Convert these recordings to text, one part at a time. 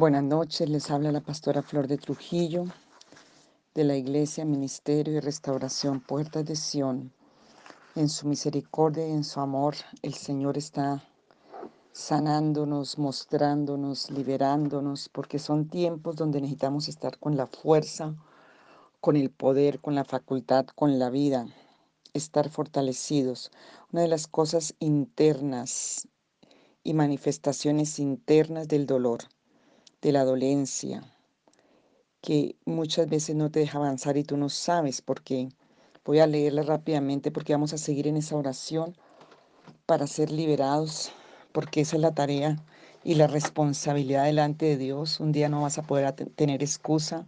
Buenas noches, les habla la pastora Flor de Trujillo de la Iglesia, Ministerio y Restauración Puertas de Sión. En su misericordia y en su amor, el Señor está sanándonos, mostrándonos, liberándonos, porque son tiempos donde necesitamos estar con la fuerza, con el poder, con la facultad, con la vida, estar fortalecidos. Una de las cosas internas y manifestaciones internas del dolor, de la dolencia, que muchas veces no te deja avanzar y tú no sabes por qué. Voy a leerla rápidamente porque vamos a seguir en esa oración para ser liberados, porque esa es la tarea y la responsabilidad delante de Dios. Un día no vas a poder tener excusa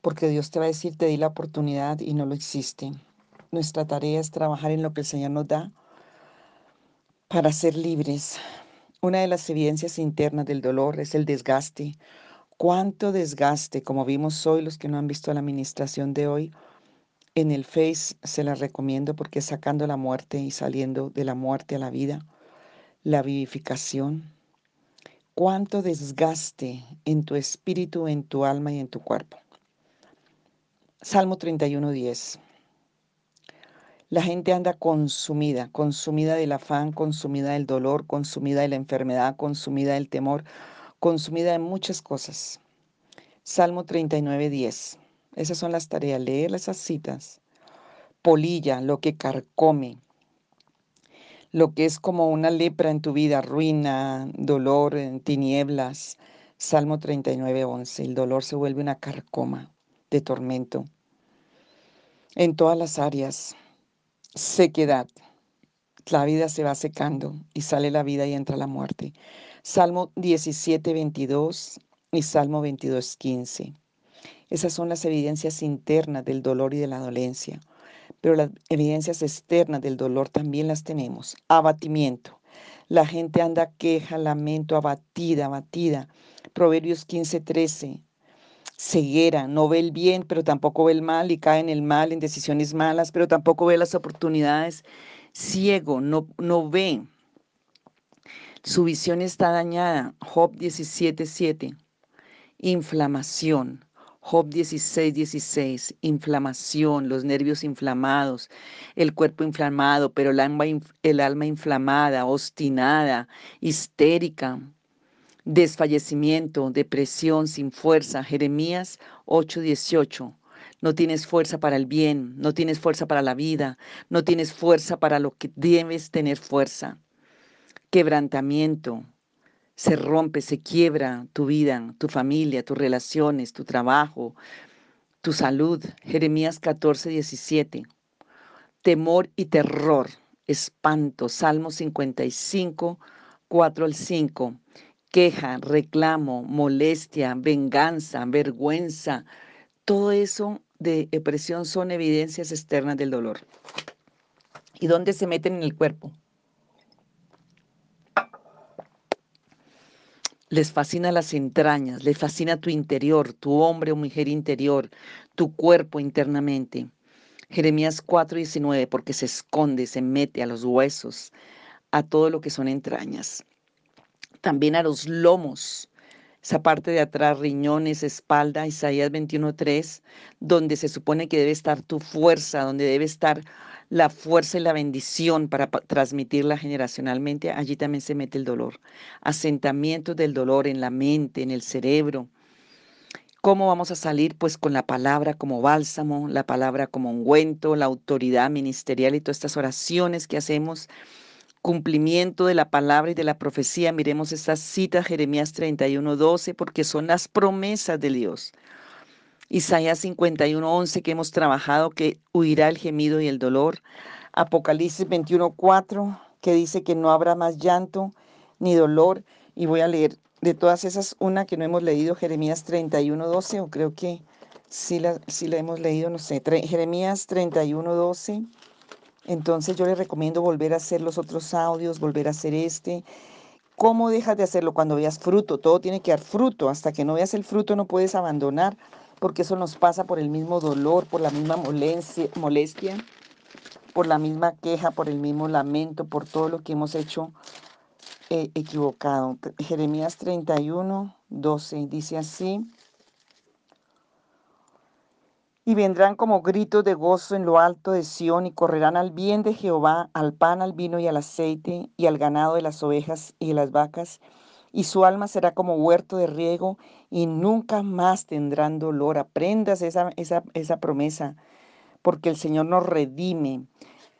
porque Dios te va a decir, te di la oportunidad y no lo existe. Nuestra tarea es trabajar en lo que el Señor nos da para ser libres. Una de las evidencias internas del dolor es el desgaste. ¿Cuánto desgaste? Como vimos hoy, los que no han visto la administración de hoy, en el Face se la recomiendo porque sacando la muerte y saliendo de la muerte a la vida, la vivificación. ¿Cuánto desgaste en tu espíritu, en tu alma y en tu cuerpo? Salmo 31.10. La gente anda consumida, consumida del afán, consumida del dolor, consumida de la enfermedad, consumida del temor, consumida de muchas cosas. Salmo 39, 10. Esas son las tareas, leer esas citas. Polilla, lo que carcome, lo que es como una lepra en tu vida, ruina, dolor, tinieblas. Salmo 39, 11. El dolor se vuelve una carcoma de tormento en todas las áreas sequedad. La vida se va secando y sale la vida y entra la muerte. Salmo 17, 22 y Salmo 22, 15. Esas son las evidencias internas del dolor y de la dolencia. Pero las evidencias externas del dolor también las tenemos. Abatimiento. La gente anda queja, lamento, abatida, abatida. Proverbios 15, 13 ceguera, no ve el bien, pero tampoco ve el mal y cae en el mal, en decisiones malas, pero tampoco ve las oportunidades. Ciego, no, no ve. Su visión está dañada. Job 17.7. Inflamación. Job 16, 16, inflamación, los nervios inflamados, el cuerpo inflamado, pero el alma, el alma inflamada, obstinada, histérica, desfallecimiento, depresión, sin fuerza. Jeremías 8:18. No tienes fuerza para el bien, no tienes fuerza para la vida, no tienes fuerza para lo que debes tener fuerza. Quebrantamiento. Se rompe, se quiebra tu vida, tu familia, tus relaciones, tu trabajo, tu salud. Jeremías 14:17. Temor y terror, espanto. Salmo 55, 4 al 5 queja, reclamo, molestia, venganza, vergüenza, todo eso de depresión son evidencias externas del dolor. ¿Y dónde se meten en el cuerpo? Les fascina las entrañas, les fascina tu interior, tu hombre o mujer interior, tu cuerpo internamente. Jeremías 4:19, porque se esconde, se mete a los huesos, a todo lo que son entrañas también a los lomos, esa parte de atrás, riñones, espalda, Isaías 21.3, donde se supone que debe estar tu fuerza, donde debe estar la fuerza y la bendición para transmitirla generacionalmente, allí también se mete el dolor. Asentamientos del dolor en la mente, en el cerebro. ¿Cómo vamos a salir? Pues con la palabra como bálsamo, la palabra como ungüento, la autoridad ministerial y todas estas oraciones que hacemos cumplimiento de la palabra y de la profecía. Miremos esta cita, Jeremías 31, 12, porque son las promesas de Dios. Isaías 51, 11, que hemos trabajado, que huirá el gemido y el dolor. Apocalipsis 21, 4, que dice que no habrá más llanto ni dolor. Y voy a leer de todas esas una que no hemos leído, Jeremías 31, 12, o creo que sí la, sí la hemos leído, no sé, Jeremías 31, 12 entonces yo les recomiendo volver a hacer los otros audios, volver a hacer este. ¿Cómo dejas de hacerlo cuando veas fruto? Todo tiene que dar fruto. Hasta que no veas el fruto no puedes abandonar, porque eso nos pasa por el mismo dolor, por la misma molestia, por la misma queja, por el mismo lamento, por todo lo que hemos hecho eh, equivocado. Jeremías 31, 12 dice así. Y vendrán como gritos de gozo en lo alto de Sión y correrán al bien de Jehová, al pan, al vino y al aceite y al ganado de las ovejas y de las vacas. Y su alma será como huerto de riego y nunca más tendrán dolor. Aprendas esa, esa, esa promesa porque el Señor nos redime.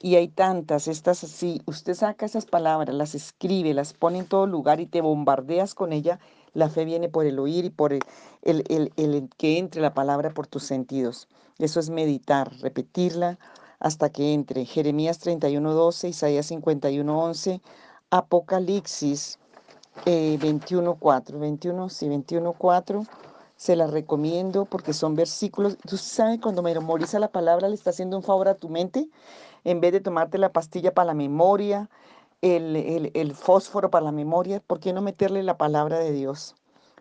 Y hay tantas, estas así, usted saca esas palabras, las escribe, las pone en todo lugar y te bombardeas con ella la fe viene por el oír y por el, el, que entre la palabra por tus sentidos. Eso es meditar, repetirla hasta que entre. Jeremías 31.12, Isaías 51.11, Apocalipsis 21.4. 21, sí, 21.4. Se la recomiendo porque son versículos. Tú sabes, cuando memoriza la palabra, le está haciendo un favor a tu mente. En vez de tomarte la pastilla para la memoria, el, fósforo para la memoria, ¿por qué no meterle la palabra de Dios?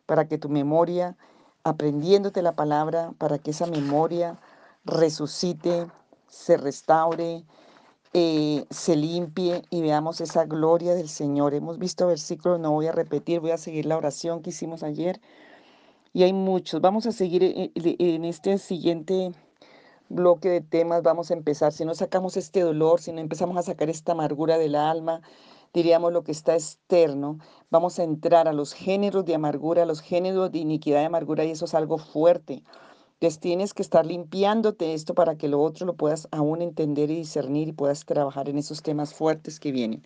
Para que tu memoria, aprendiéndote la palabra, para que esa memoria resucite, se restaure, eh, se limpie y veamos esa gloria del Señor. Hemos visto versículos, no voy a repetir, voy a seguir la oración que hicimos ayer. Y hay muchos. Vamos a seguir en, en este siguiente bloque de temas vamos a empezar. Si no sacamos este dolor, si no empezamos a sacar esta amargura del alma, diríamos lo que está externo, vamos a entrar a los géneros de amargura, a los géneros de iniquidad y amargura, y eso es algo fuerte. Entonces tienes que estar limpiándote esto para que lo otro lo puedas aún entender y discernir y puedas trabajar en esos temas fuertes que vienen.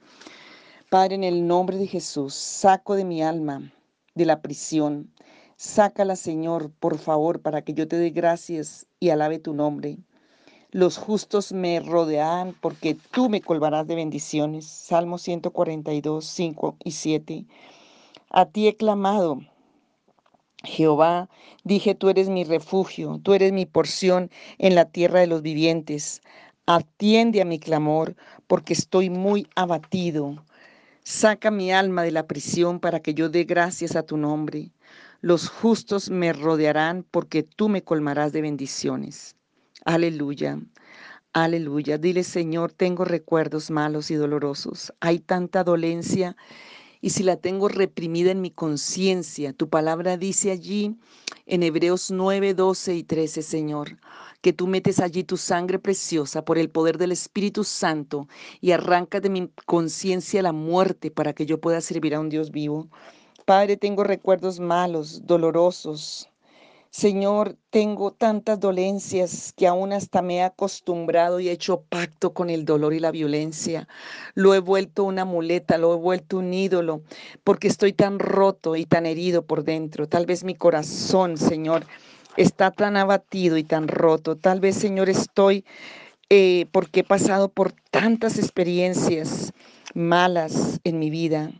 Padre, en el nombre de Jesús, saco de mi alma de la prisión. Sácala, Señor, por favor, para que yo te dé gracias y alabe tu nombre. Los justos me rodean porque tú me colvarás de bendiciones. Salmo 142, 5 y 7. A ti he clamado. Jehová, dije, tú eres mi refugio, tú eres mi porción en la tierra de los vivientes. Atiende a mi clamor, porque estoy muy abatido. Saca mi alma de la prisión para que yo dé gracias a tu nombre. Los justos me rodearán porque tú me colmarás de bendiciones. Aleluya. Aleluya. Dile, Señor, tengo recuerdos malos y dolorosos. Hay tanta dolencia y si la tengo reprimida en mi conciencia, tu palabra dice allí en Hebreos 9, 12 y 13, Señor, que tú metes allí tu sangre preciosa por el poder del Espíritu Santo y arrancas de mi conciencia la muerte para que yo pueda servir a un Dios vivo. Padre, tengo recuerdos malos, dolorosos. Señor, tengo tantas dolencias que aún hasta me he acostumbrado y he hecho pacto con el dolor y la violencia. Lo he vuelto una muleta, lo he vuelto un ídolo, porque estoy tan roto y tan herido por dentro. Tal vez mi corazón, Señor, está tan abatido y tan roto. Tal vez, Señor, estoy eh, porque he pasado por tantas experiencias malas en mi vida.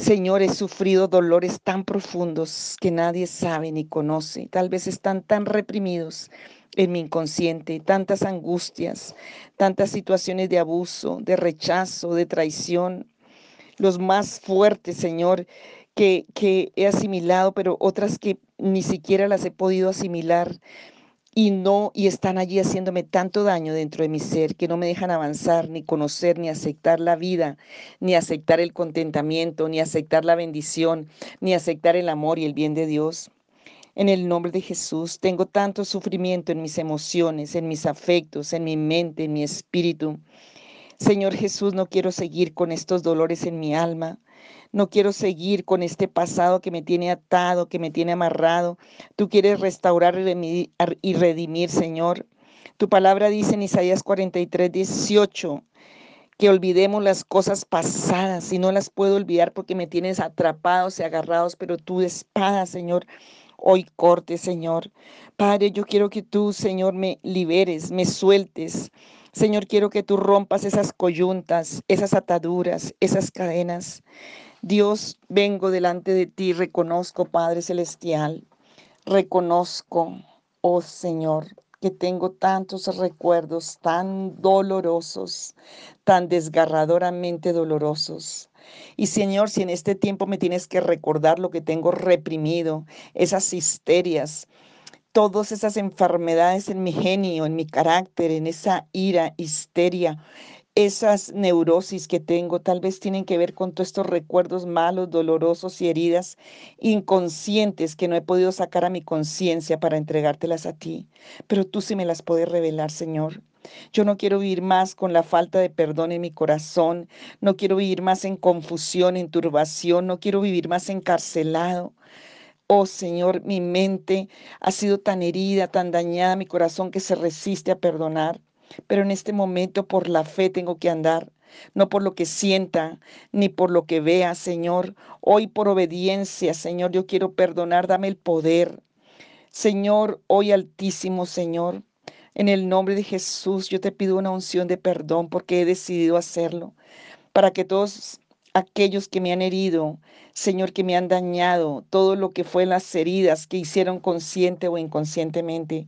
Señor, he sufrido dolores tan profundos que nadie sabe ni conoce. Tal vez están tan reprimidos en mi inconsciente, tantas angustias, tantas situaciones de abuso, de rechazo, de traición. Los más fuertes, Señor, que, que he asimilado, pero otras que ni siquiera las he podido asimilar y no y están allí haciéndome tanto daño dentro de mi ser que no me dejan avanzar, ni conocer, ni aceptar la vida, ni aceptar el contentamiento, ni aceptar la bendición, ni aceptar el amor y el bien de Dios. En el nombre de Jesús tengo tanto sufrimiento en mis emociones, en mis afectos, en mi mente, en mi espíritu. Señor Jesús, no quiero seguir con estos dolores en mi alma. No quiero seguir con este pasado que me tiene atado, que me tiene amarrado. Tú quieres restaurar y redimir, Señor. Tu palabra dice en Isaías 43, 18, que olvidemos las cosas pasadas y no las puedo olvidar porque me tienes atrapados y agarrados, pero tú espada, Señor, hoy corte, Señor. Padre, yo quiero que tú, Señor, me liberes, me sueltes. Señor, quiero que tú rompas esas coyuntas, esas ataduras, esas cadenas. Dios, vengo delante de ti, reconozco, Padre Celestial, reconozco, oh Señor, que tengo tantos recuerdos tan dolorosos, tan desgarradoramente dolorosos. Y Señor, si en este tiempo me tienes que recordar lo que tengo reprimido, esas histerias, todas esas enfermedades en mi genio, en mi carácter, en esa ira, histeria, esas neurosis que tengo tal vez tienen que ver con todos estos recuerdos malos, dolorosos y heridas inconscientes que no he podido sacar a mi conciencia para entregártelas a ti. Pero tú sí me las puedes revelar, Señor. Yo no quiero vivir más con la falta de perdón en mi corazón, no quiero vivir más en confusión, en turbación, no quiero vivir más encarcelado. Oh Señor, mi mente ha sido tan herida, tan dañada, mi corazón que se resiste a perdonar. Pero en este momento por la fe tengo que andar, no por lo que sienta, ni por lo que vea, Señor. Hoy por obediencia, Señor, yo quiero perdonar, dame el poder. Señor, hoy altísimo, Señor, en el nombre de Jesús, yo te pido una unción de perdón porque he decidido hacerlo, para que todos aquellos que me han herido, Señor, que me han dañado, todo lo que fue las heridas que hicieron consciente o inconscientemente,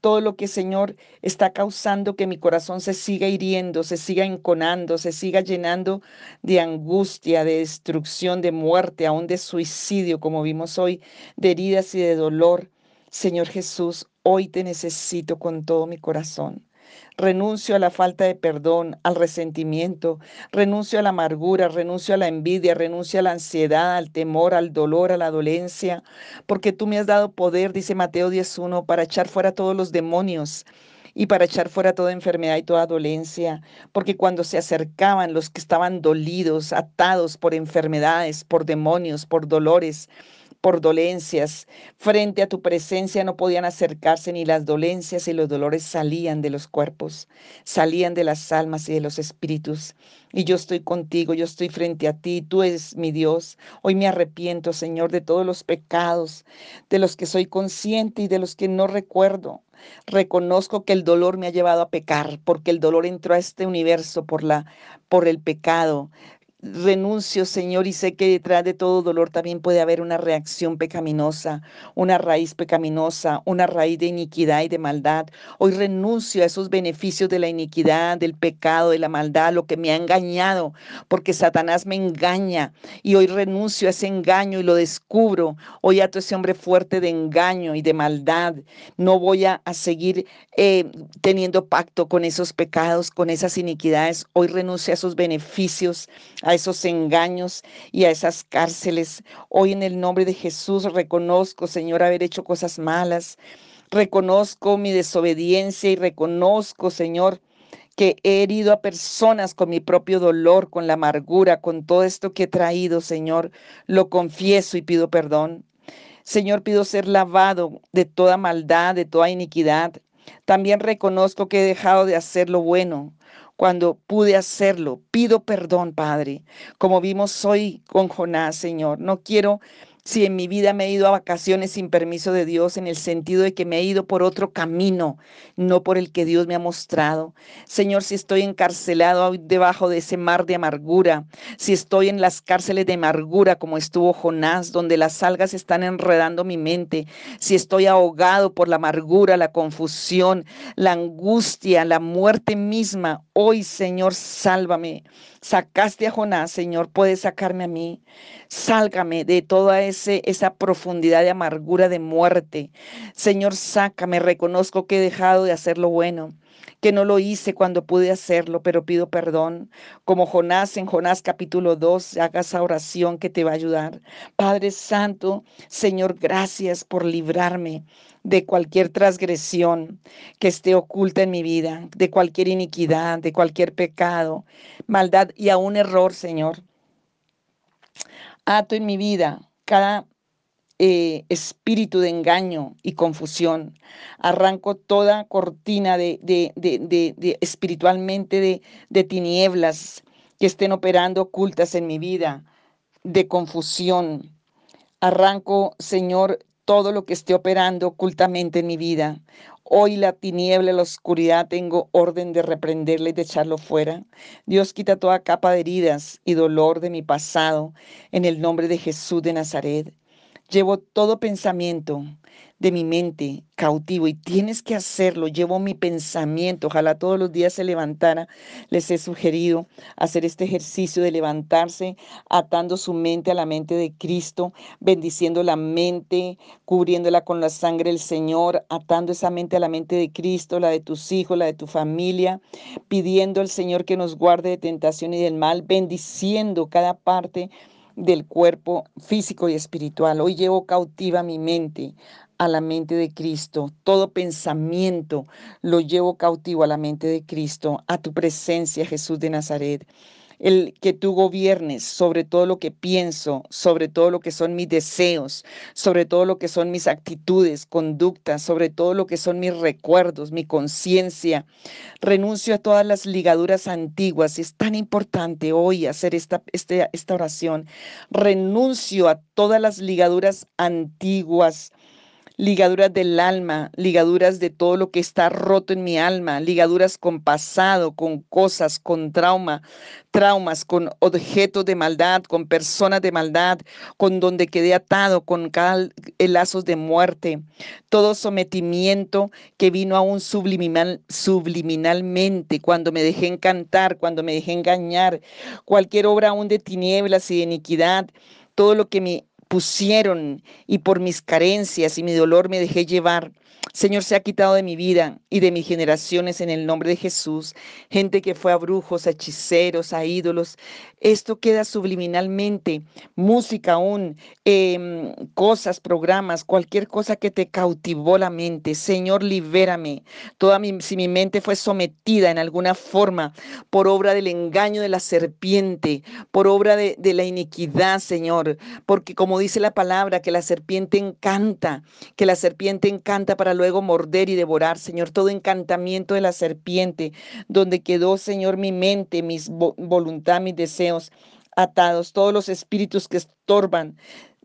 todo lo que, Señor, está causando que mi corazón se siga hiriendo, se siga enconando, se siga llenando de angustia, de destrucción, de muerte, aún de suicidio, como vimos hoy, de heridas y de dolor. Señor Jesús, hoy te necesito con todo mi corazón. Renuncio a la falta de perdón, al resentimiento, renuncio a la amargura, renuncio a la envidia, renuncio a la ansiedad, al temor, al dolor, a la dolencia, porque tú me has dado poder, dice Mateo 10.1, para echar fuera todos los demonios y para echar fuera toda enfermedad y toda dolencia, porque cuando se acercaban los que estaban dolidos, atados por enfermedades, por demonios, por dolores, por dolencias. Frente a tu presencia no podían acercarse ni las dolencias y los dolores salían de los cuerpos, salían de las almas y de los espíritus. Y yo estoy contigo, yo estoy frente a ti, tú eres mi Dios. Hoy me arrepiento, Señor, de todos los pecados, de los que soy consciente y de los que no recuerdo. Reconozco que el dolor me ha llevado a pecar, porque el dolor entró a este universo por la por el pecado renuncio, Señor, y sé que detrás de todo dolor también puede haber una reacción pecaminosa, una raíz pecaminosa, una raíz de iniquidad y de maldad. Hoy renuncio a esos beneficios de la iniquidad, del pecado, de la maldad, lo que me ha engañado, porque Satanás me engaña y hoy renuncio a ese engaño y lo descubro. Hoy ato ese hombre fuerte de engaño y de maldad. No voy a, seguir eh, teniendo pacto con esos pecados, con esas iniquidades. Hoy renuncio a esos beneficios, a esos engaños y a esas cárceles. Hoy en el nombre de Jesús reconozco, Señor, haber hecho cosas malas. Reconozco mi desobediencia y reconozco, Señor, que he herido a personas con mi propio dolor, con la amargura, con todo esto que he traído, Señor. Lo confieso y pido perdón. Señor, pido ser lavado de toda maldad, de toda iniquidad. También reconozco que he dejado de hacer lo bueno, cuando pude hacerlo. Pido perdón, Padre, como vimos hoy con Jonás, Señor. No quiero si en mi vida me he ido a vacaciones sin permiso de Dios, en el sentido de que me he ido por otro camino, no por el que Dios me ha mostrado. Señor, si estoy encarcelado debajo de ese mar de amargura, si estoy en las cárceles de amargura como estuvo Jonás, donde las algas están enredando mi mente, si estoy ahogado por la amargura, la confusión, la angustia, la muerte misma, hoy, Señor, sálvame. Sacaste a Jonás, Señor, puedes sacarme a mí. Sálgame de toda ese, esa profundidad de amargura, de muerte. Señor, sácame. Reconozco que he dejado de hacer lo bueno que no lo hice cuando pude hacerlo, pero pido perdón. Como Jonás en Jonás capítulo 2, haga esa oración que te va a ayudar. Padre Santo, Señor, gracias por librarme de cualquier transgresión que esté oculta en mi vida, de cualquier iniquidad, de cualquier pecado, maldad y aún error, Señor. Ato en mi vida cada eh, espíritu de engaño y confusión. Arranco toda cortina de, de, de espiritualmente de tinieblas que estén operando ocultas en mi vida, de confusión. Arranco, Señor, todo lo que esté operando ocultamente en mi vida. Hoy la tiniebla, la oscuridad, tengo orden de reprenderle y de echarlo fuera. Dios quita toda capa de heridas y dolor de mi pasado en el nombre de Jesús de Nazaret. Llevo todo pensamiento de mi mente cautivo y tienes que hacerlo. Llevo mi pensamiento. Ojalá todos los días se levantara. Les he sugerido hacer este ejercicio de levantarse atando su mente a la mente de Cristo, bendiciendo la mente, cubriéndola con la sangre del Señor, atando esa mente a la mente de Cristo, la de tus hijos, la de tu familia, pidiendo al Señor que nos guarde de tentación y del mal, bendiciendo cada parte del cuerpo físico y espiritual. Hoy llevo cautiva mi mente a la mente de Cristo. Todo pensamiento lo llevo cautivo a la mente de Cristo, a tu presencia, Jesús de Nazaret el que tú gobiernes sobre todo lo que pienso, sobre todo lo que son mis deseos, sobre todo lo que son mis actitudes, conductas, sobre todo lo que son mis recuerdos, mi conciencia. Renuncio a todas las ligaduras antiguas. Es tan importante hoy hacer esta, este, esta oración. Renuncio a todas las ligaduras antiguas ligaduras del alma, ligaduras de todo lo que está roto en mi alma, ligaduras con pasado, con cosas, con trauma, traumas, con objetos de maldad, con personas de maldad, con donde quedé atado, con cada lazos de muerte, todo sometimiento que vino aún subliminal, subliminalmente, cuando me dejé encantar, cuando me dejé engañar, cualquier obra aún de tinieblas y de iniquidad, todo lo que me pusieron y por mis carencias y mi dolor me dejé llevar. Señor, se ha quitado de mi vida y de mis generaciones en el nombre de Jesús. Gente que fue a brujos, a hechiceros, a ídolos. Esto queda subliminalmente. Música aún, em, cosas, programas, cualquier cosa que te cautivó la mente. Señor, libérame. Toda mi, si mi mente fue sometida en alguna forma por obra del engaño de la serpiente, por obra de, de la iniquidad, Señor. Porque como dice la palabra, que la serpiente encanta, que la serpiente encanta para luego morder y devorar, Señor, todo encantamiento de la serpiente, donde quedó, Señor, mi mente, mis voluntad, mis deseos atados, todos los espíritus que estorban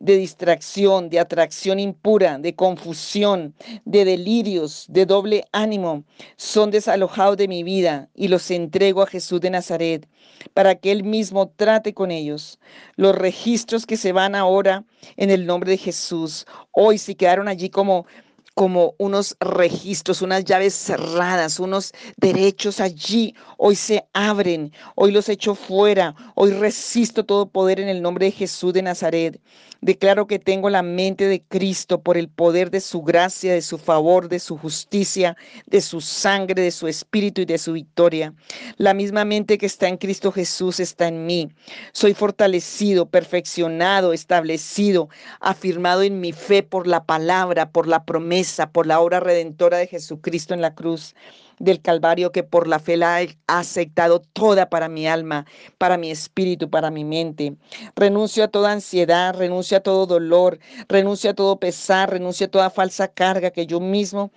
de distracción, de atracción impura, de confusión, de delirios, de doble ánimo, son desalojados de mi vida y los entrego a Jesús de Nazaret para que Él mismo trate con ellos. Los registros que se van ahora en el nombre de Jesús, hoy si quedaron allí como como unos registros, unas llaves cerradas, unos derechos allí. Hoy se abren, hoy los echo fuera, hoy resisto todo poder en el nombre de Jesús de Nazaret. Declaro que tengo la mente de Cristo por el poder de su gracia, de su favor, de su justicia, de su sangre, de su espíritu y de su victoria. La misma mente que está en Cristo Jesús está en mí. Soy fortalecido, perfeccionado, establecido, afirmado en mi fe por la palabra, por la promesa, por la obra redentora de Jesucristo en la cruz del Calvario que por la fe la ha aceptado toda para mi alma, para mi espíritu, para mi mente. Renuncio a toda ansiedad, renuncio a todo dolor, renuncio a todo pesar, renuncio a toda falsa carga que yo mismo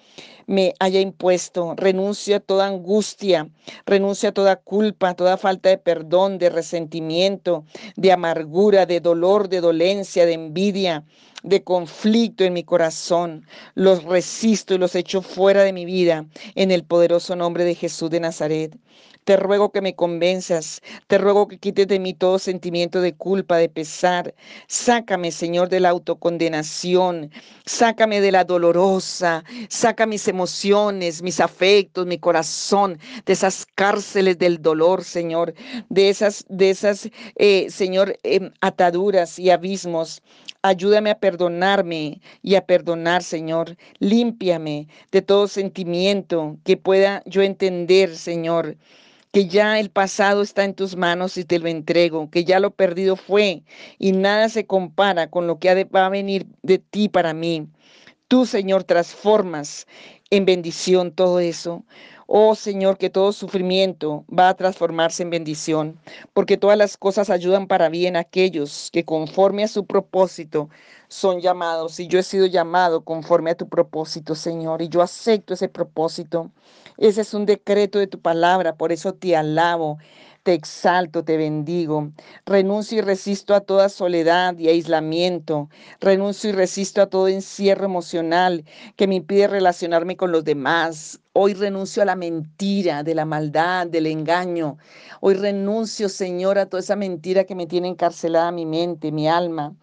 me haya impuesto, renuncio a toda angustia, renuncio a toda culpa, toda falta de perdón, de resentimiento, de amargura, de dolor, de dolencia, de envidia, de conflicto en mi corazón. Los resisto y los echo fuera de mi vida en el poderoso nombre de Jesús de Nazaret. Te ruego que me convenzas, te ruego que quites de mí todo sentimiento de culpa, de pesar. Sácame, Señor, de la autocondenación, sácame de la dolorosa, saca mis emociones, mis afectos, mi corazón, de esas cárceles del dolor, Señor, de esas, de esas, eh, Señor, em, ataduras y abismos. Ayúdame a perdonarme y a perdonar, Señor. Límpiame de todo sentimiento que pueda yo entender, Señor que ya el pasado está en tus manos y te lo entrego, que ya lo perdido fue y nada se compara con lo que va a venir de ti para mí. Tú, Señor, transformas en bendición todo eso. Oh Señor, que todo sufrimiento va a transformarse en bendición, porque todas las cosas ayudan para bien a aquellos que conforme a su propósito son llamados. Y yo he sido llamado conforme a tu propósito, Señor, y yo acepto ese propósito. Ese es un decreto de tu palabra, por eso te alabo, te exalto, te bendigo. Renuncio y resisto a toda soledad y aislamiento. Renuncio y resisto a todo encierro emocional que me impide relacionarme con los demás. Hoy renuncio a la mentira, de la maldad, del engaño. Hoy renuncio, Señor, a toda esa mentira que me tiene encarcelada mi mente, mi alma.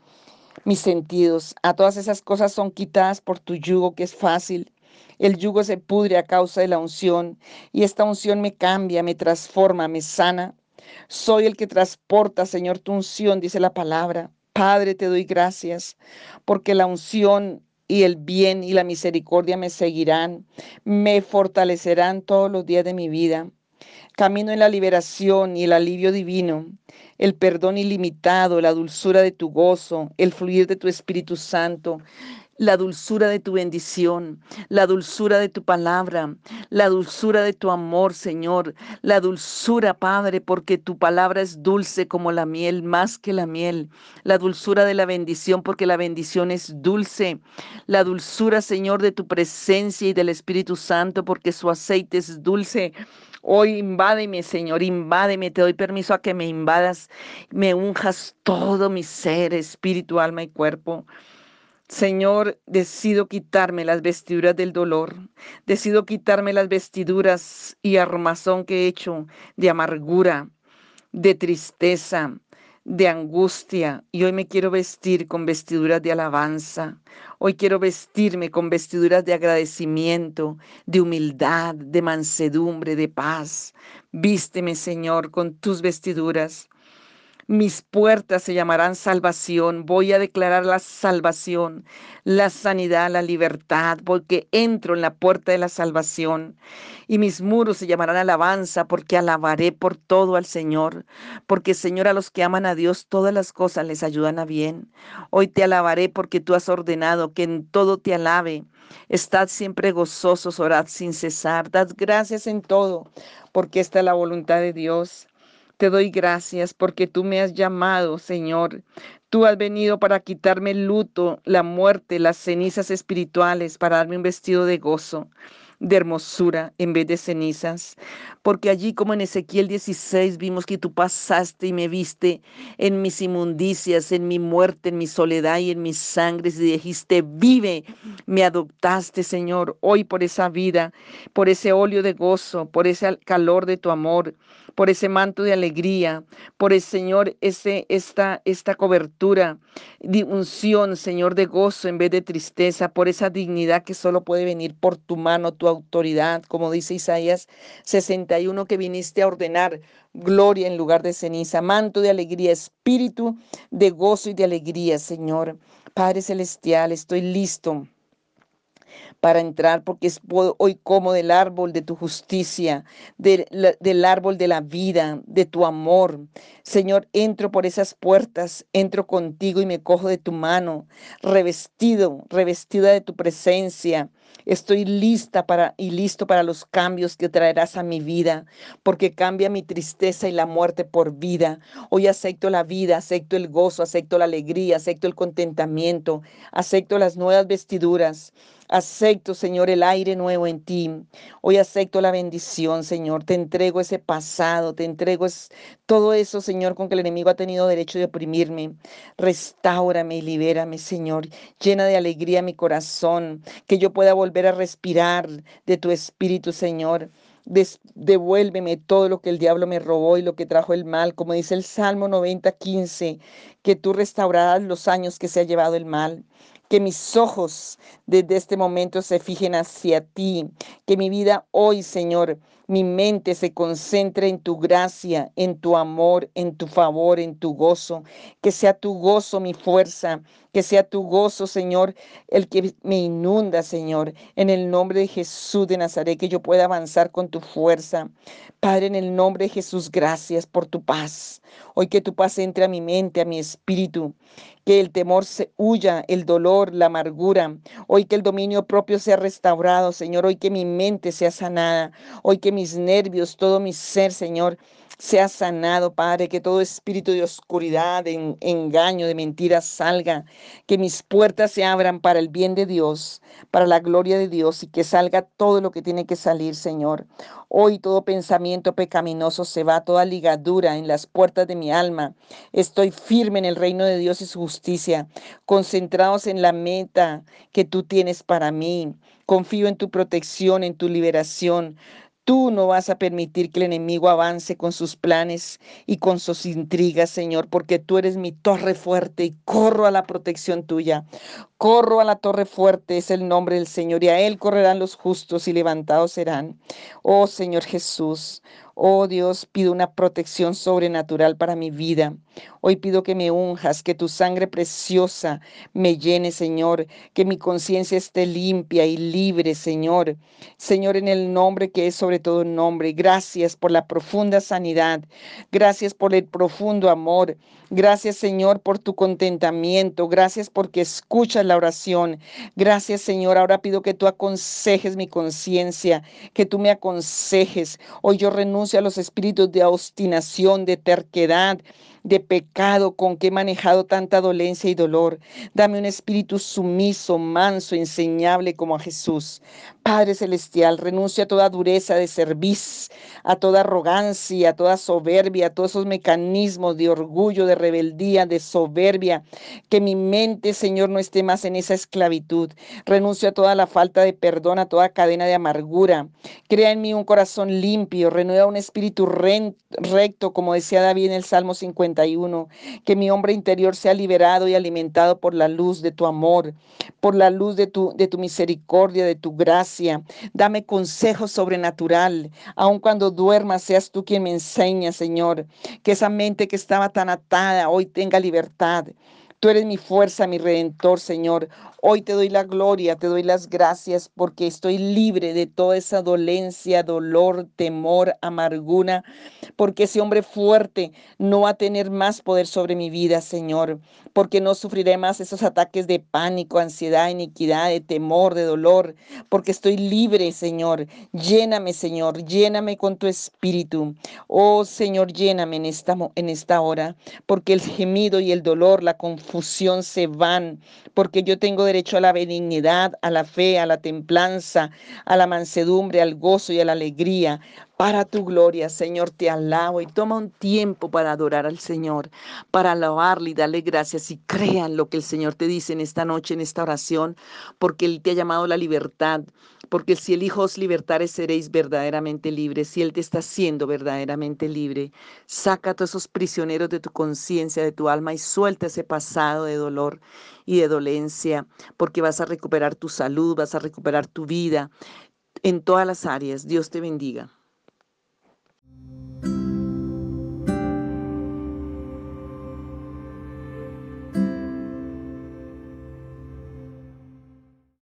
mis sentidos. A todas esas cosas son quitadas por tu yugo que es fácil. El yugo se pudre a causa de la unción y esta unción me cambia, me transforma, me sana. Soy el que transporta, Señor, tu unción, dice la palabra. Padre, te doy gracias porque la unción y el bien y la misericordia me seguirán, me fortalecerán todos los días de mi vida. Camino en la liberación y el alivio divino, el perdón ilimitado, la dulzura de tu gozo, el fluir de tu Espíritu Santo, la dulzura de tu bendición, la dulzura de tu palabra, la dulzura de tu amor, Señor, la dulzura, Padre, porque tu palabra es dulce como la miel, más que la miel, la dulzura de la bendición, porque la bendición es dulce, la dulzura, Señor, de tu presencia y del Espíritu Santo, porque su aceite es dulce. Hoy invádeme, Señor, invádeme. Te doy permiso a que me invadas, me unjas todo mi ser, espíritu, alma y cuerpo. Señor, decido quitarme las vestiduras del dolor, decido quitarme las vestiduras y armazón que he hecho de amargura, de tristeza, de angustia y hoy me quiero vestir con vestiduras de alabanza. Hoy quiero vestirme con vestiduras de agradecimiento, de humildad, de mansedumbre, de paz. Vísteme, Señor, con tus vestiduras. Mis puertas se llamarán salvación. Voy a declarar la salvación, la sanidad, la libertad, porque entro en la puerta de la salvación. Y mis muros se llamarán alabanza, porque alabaré por todo al Señor. Porque, Señor, a los que aman a Dios, todas las cosas les ayudan a bien. Hoy te alabaré porque tú has ordenado que en todo te alabe. Estad siempre gozosos, orad sin cesar. Dad gracias en todo, porque esta es la voluntad de Dios. Te doy gracias porque tú me has llamado, Señor. Tú has venido para quitarme el luto, la muerte, las cenizas espirituales, para darme un vestido de gozo de hermosura en vez de cenizas, porque allí como en Ezequiel 16 vimos que tú pasaste y me viste en mis inmundicias, en mi muerte, en mi soledad y en mis sangres y dijiste, vive, me adoptaste Señor, hoy por esa vida, por ese óleo de gozo, por ese calor de tu amor, por ese manto de alegría, por el Señor, ese, esta, esta cobertura de unción, Señor, de gozo en vez de tristeza, por esa dignidad que solo puede venir por tu mano, tu autoridad, como dice Isaías 61, que viniste a ordenar gloria en lugar de ceniza, manto de alegría, espíritu de gozo y de alegría, Señor. Padre Celestial, estoy listo para entrar, porque hoy como del árbol de tu justicia, del árbol de la vida, de tu amor. Señor, entro por esas puertas, entro contigo y me cojo de tu mano, revestido, revestida de tu presencia. Estoy lista para y listo para los cambios que traerás a mi vida, porque cambia mi tristeza y la muerte por vida. Hoy acepto la vida, acepto el gozo, acepto la alegría, acepto el contentamiento, acepto las nuevas vestiduras. Acepto, Señor, el aire nuevo en ti. Hoy acepto la bendición, Señor. Te entrego ese pasado, te entrego todo eso, Señor, con que el enemigo ha tenido derecho de oprimirme. Restáurame y libérame, Señor. Llena de alegría mi corazón, que yo pueda volver a respirar de tu espíritu, Señor. devuélveme todo lo que el diablo me robó y lo que trajo el mal, como dice el Salmo 90, 15, que tú restaurarás los años que se ha llevado el mal que mis ojos desde este momento se fijen hacia ti, que mi vida hoy, Señor, mi mente se concentre en tu gracia, en tu amor, en tu favor, en tu gozo, que sea tu gozo mi fuerza, que sea tu gozo, Señor, el que me inunda, Señor, en el nombre de Jesús de Nazaret, que yo pueda avanzar con tu fuerza. Padre, en el nombre de Jesús, gracias por tu paz. Hoy que tu paz entre a mi mente, a mi espíritu, que el temor se huya, el dolor, la amargura. Hoy que el dominio propio sea restaurado, Señor. Hoy que mi mente sea sanada. Hoy que mis nervios, todo mi ser, Señor, sea sanado, Padre, que todo espíritu de oscuridad, de engaño, de mentira salga, que mis puertas se abran para el bien de Dios, para la gloria de Dios y que salga todo lo que tiene que salir, Señor. Hoy todo pensamiento pecaminoso se va, toda ligadura en las puertas de mi alma. Estoy firme en el reino de Dios y su justicia, concentrados en la meta que tú tienes para mí. Confío en tu protección, en tu liberación. Tú no vas a permitir que el enemigo avance con sus planes y con sus intrigas, Señor, porque tú eres mi torre fuerte y corro a la protección tuya. Corro a la torre fuerte, es el nombre del Señor, y a él correrán los justos y levantados serán. Oh Señor Jesús, Oh Dios, pido una protección sobrenatural para mi vida. Hoy pido que me unjas, que tu sangre preciosa me llene, Señor, que mi conciencia esté limpia y libre, Señor. Señor, en el nombre que es sobre todo nombre. Gracias por la profunda sanidad. Gracias por el profundo amor. Gracias, Señor, por tu contentamiento. Gracias porque escuchas la oración. Gracias, Señor. Ahora pido que tú aconsejes mi conciencia, que tú me aconsejes. Hoy yo renuncio a los espíritus de obstinación, de terquedad, de pecado con que he manejado tanta dolencia y dolor. Dame un espíritu sumiso, manso, enseñable como a Jesús. Padre Celestial, renuncio a toda dureza de servicio, a toda arrogancia, a toda soberbia, a todos esos mecanismos de orgullo, de rebeldía, de soberbia. Que mi mente, Señor, no esté más en esa esclavitud. Renuncio a toda la falta de perdón, a toda cadena de amargura. Crea en mí un corazón limpio, renueva un espíritu recto, como decía David en el Salmo 51. Que mi hombre interior sea liberado y alimentado por la luz de tu amor, por la luz de tu, de tu misericordia, de tu gracia Dame consejo sobrenatural. Aun cuando duerma, seas tú quien me enseña, Señor. Que esa mente que estaba tan atada hoy tenga libertad. Tú eres mi fuerza, mi redentor, Señor. Hoy te doy la gloria, te doy las gracias porque estoy libre de toda esa dolencia, dolor, temor, amargura, porque ese hombre fuerte no va a tener más poder sobre mi vida, Señor, porque no sufriré más esos ataques de pánico, ansiedad, iniquidad, de temor, de dolor, porque estoy libre, Señor. Lléname, Señor, lléname con tu espíritu. Oh, Señor, lléname en esta, en esta hora, porque el gemido y el dolor, la confusión se van, porque yo tengo derecho a la benignidad, a la fe, a la templanza, a la mansedumbre, al gozo y a la alegría. Para tu gloria, Señor, te alabo y toma un tiempo para adorar al Señor, para alabarle y darle gracias y crean lo que el Señor te dice en esta noche, en esta oración, porque Él te ha llamado la libertad, porque si el Hijo os libertare seréis verdaderamente libres, si Él te está haciendo verdaderamente libre. Saca a todos esos prisioneros de tu conciencia, de tu alma y suelta ese pasado de dolor y de dolencia, porque vas a recuperar tu salud, vas a recuperar tu vida en todas las áreas. Dios te bendiga.